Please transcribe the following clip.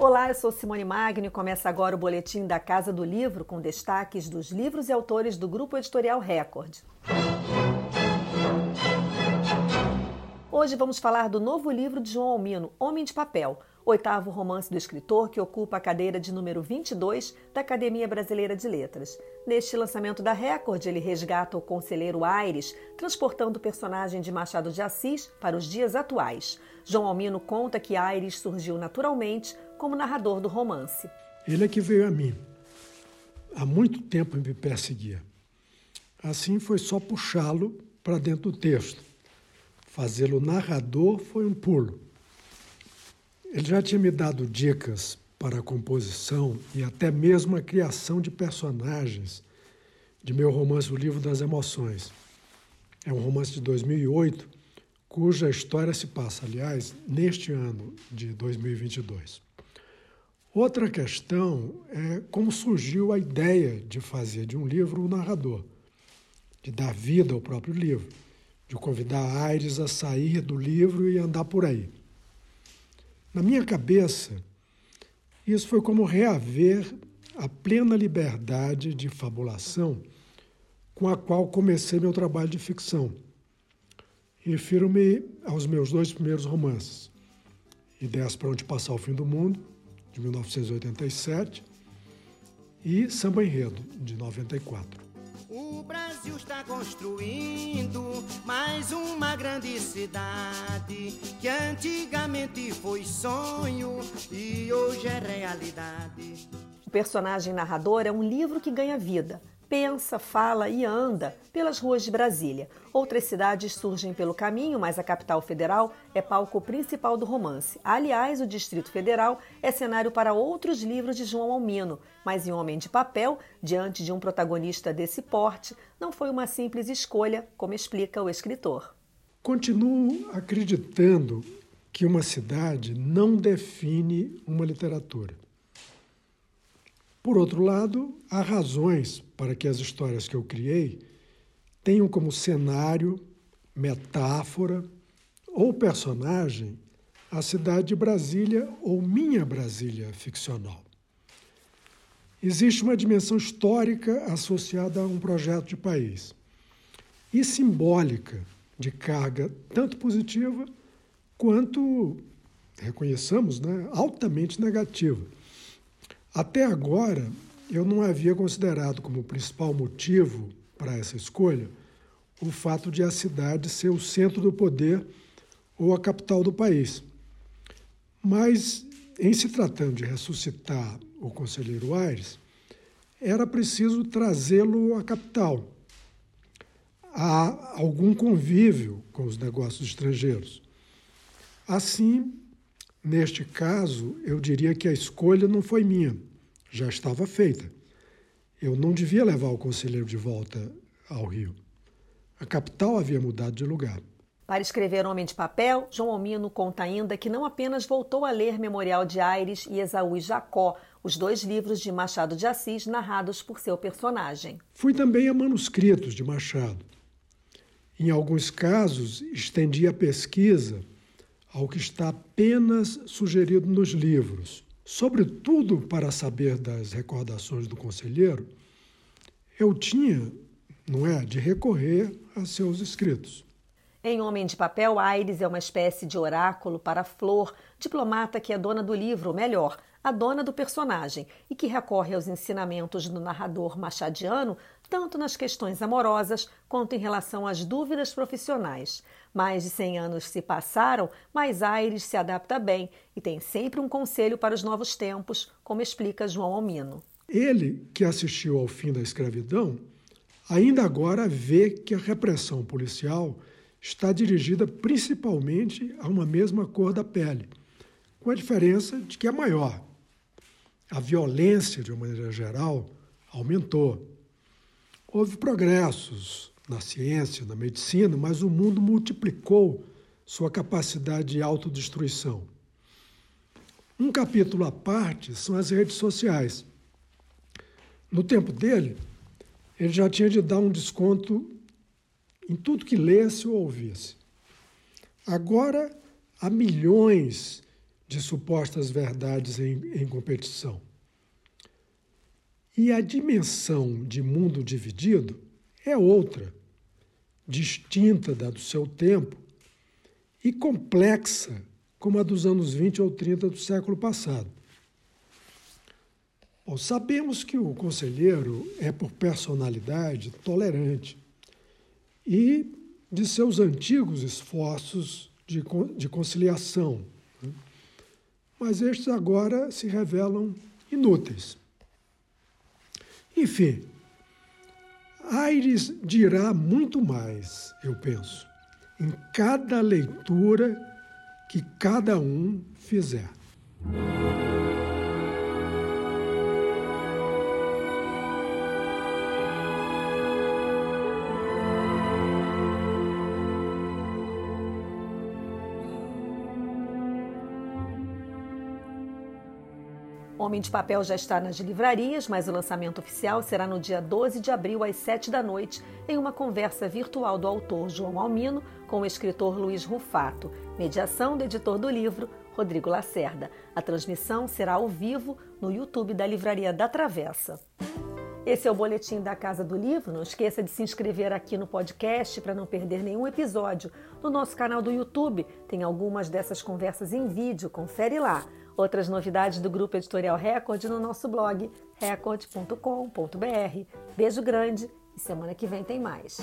Olá, eu sou Simone Magno e começa agora o boletim da Casa do Livro com destaques dos livros e autores do Grupo Editorial Record. Hoje vamos falar do novo livro de João Almino, Homem de Papel, oitavo romance do escritor que ocupa a cadeira de número 22 da Academia Brasileira de Letras. Neste lançamento da Record, ele resgata o conselheiro Aires, transportando o personagem de Machado de Assis para os dias atuais. João Almino conta que Aires surgiu naturalmente como narrador do romance. Ele é que veio a mim. Há muito tempo me perseguia. Assim foi só puxá-lo para dentro do texto Fazê-lo narrador foi um pulo. Ele já tinha me dado dicas para a composição e até mesmo a criação de personagens de meu romance O Livro das Emoções. É um romance de 2008, cuja história se passa, aliás, neste ano de 2022. Outra questão é como surgiu a ideia de fazer de um livro o narrador, de dar vida ao próprio livro de convidar Aires a sair do livro e andar por aí. Na minha cabeça, isso foi como reaver a plena liberdade de fabulação com a qual comecei meu trabalho de ficção. Refiro-me aos meus dois primeiros romances, Ideias para Onde Passar o Fim do Mundo, de 1987, e Samba Enredo, de 94. O Brasil está construindo mais uma grande cidade que antigamente foi sonho e hoje é realidade. O personagem narrador é um livro que ganha vida pensa, fala e anda pelas ruas de Brasília. Outras cidades surgem pelo caminho, mas a capital federal é palco principal do romance. Aliás, o Distrito Federal é cenário para outros livros de João Almino, mas em Homem de Papel, diante de um protagonista desse porte, não foi uma simples escolha, como explica o escritor. Continuo acreditando que uma cidade não define uma literatura. Por outro lado, há razões para que as histórias que eu criei tenham como cenário, metáfora ou personagem a cidade de Brasília ou minha Brasília ficcional. Existe uma dimensão histórica associada a um projeto de país e simbólica de carga tanto positiva quanto, reconheçamos, né, altamente negativa. Até agora, eu não havia considerado como principal motivo para essa escolha o fato de a cidade ser o centro do poder ou a capital do país. Mas, em se tratando de ressuscitar o conselheiro Aires, era preciso trazê-lo à capital, a algum convívio com os negócios estrangeiros. Assim, neste caso, eu diria que a escolha não foi minha já estava feita. Eu não devia levar o conselheiro de volta ao Rio. A capital havia mudado de lugar. Para escrever Homem de Papel, João Almino conta ainda que não apenas voltou a ler Memorial de Aires e Esaú e Jacó, os dois livros de Machado de Assis narrados por seu personagem. Fui também a manuscritos de Machado. Em alguns casos, estendi a pesquisa ao que está apenas sugerido nos livros, Sobretudo para saber das recordações do conselheiro, eu tinha, não é, de recorrer a seus escritos. Em Homem de Papel, Aires é uma espécie de oráculo para Flor, diplomata que é dona do livro, ou melhor, a dona do personagem, e que recorre aos ensinamentos do narrador machadiano, tanto nas questões amorosas quanto em relação às dúvidas profissionais. Mais de 100 anos se passaram, mas Aires se adapta bem e tem sempre um conselho para os novos tempos, como explica João Almino. Ele, que assistiu ao fim da escravidão, ainda agora vê que a repressão policial está dirigida principalmente a uma mesma cor da pele, com a diferença de que é maior. A violência, de uma maneira geral, aumentou. Houve progressos na ciência, na medicina, mas o mundo multiplicou sua capacidade de autodestruição. Um capítulo à parte são as redes sociais. No tempo dele, ele já tinha de dar um desconto em tudo que lesse ou ouvisse. Agora há milhões de supostas verdades em, em competição. E a dimensão de mundo dividido é outra, distinta da do seu tempo e complexa como a dos anos 20 ou 30 do século passado. Bom, sabemos que o conselheiro é, por personalidade, tolerante e de seus antigos esforços de, de conciliação. Né? Mas estes agora se revelam inúteis. Enfim, Aires dirá muito mais, eu penso, em cada leitura que cada um fizer. Homem de Papel já está nas livrarias, mas o lançamento oficial será no dia 12 de abril, às 7 da noite, em uma conversa virtual do autor João Almino com o escritor Luiz Rufato, mediação do editor do livro, Rodrigo Lacerda. A transmissão será ao vivo no YouTube da Livraria da Travessa. Esse é o boletim da Casa do Livro. Não esqueça de se inscrever aqui no podcast para não perder nenhum episódio. No nosso canal do YouTube tem algumas dessas conversas em vídeo, confere lá. Outras novidades do Grupo Editorial Record no nosso blog record.com.br. Beijo grande e semana que vem tem mais.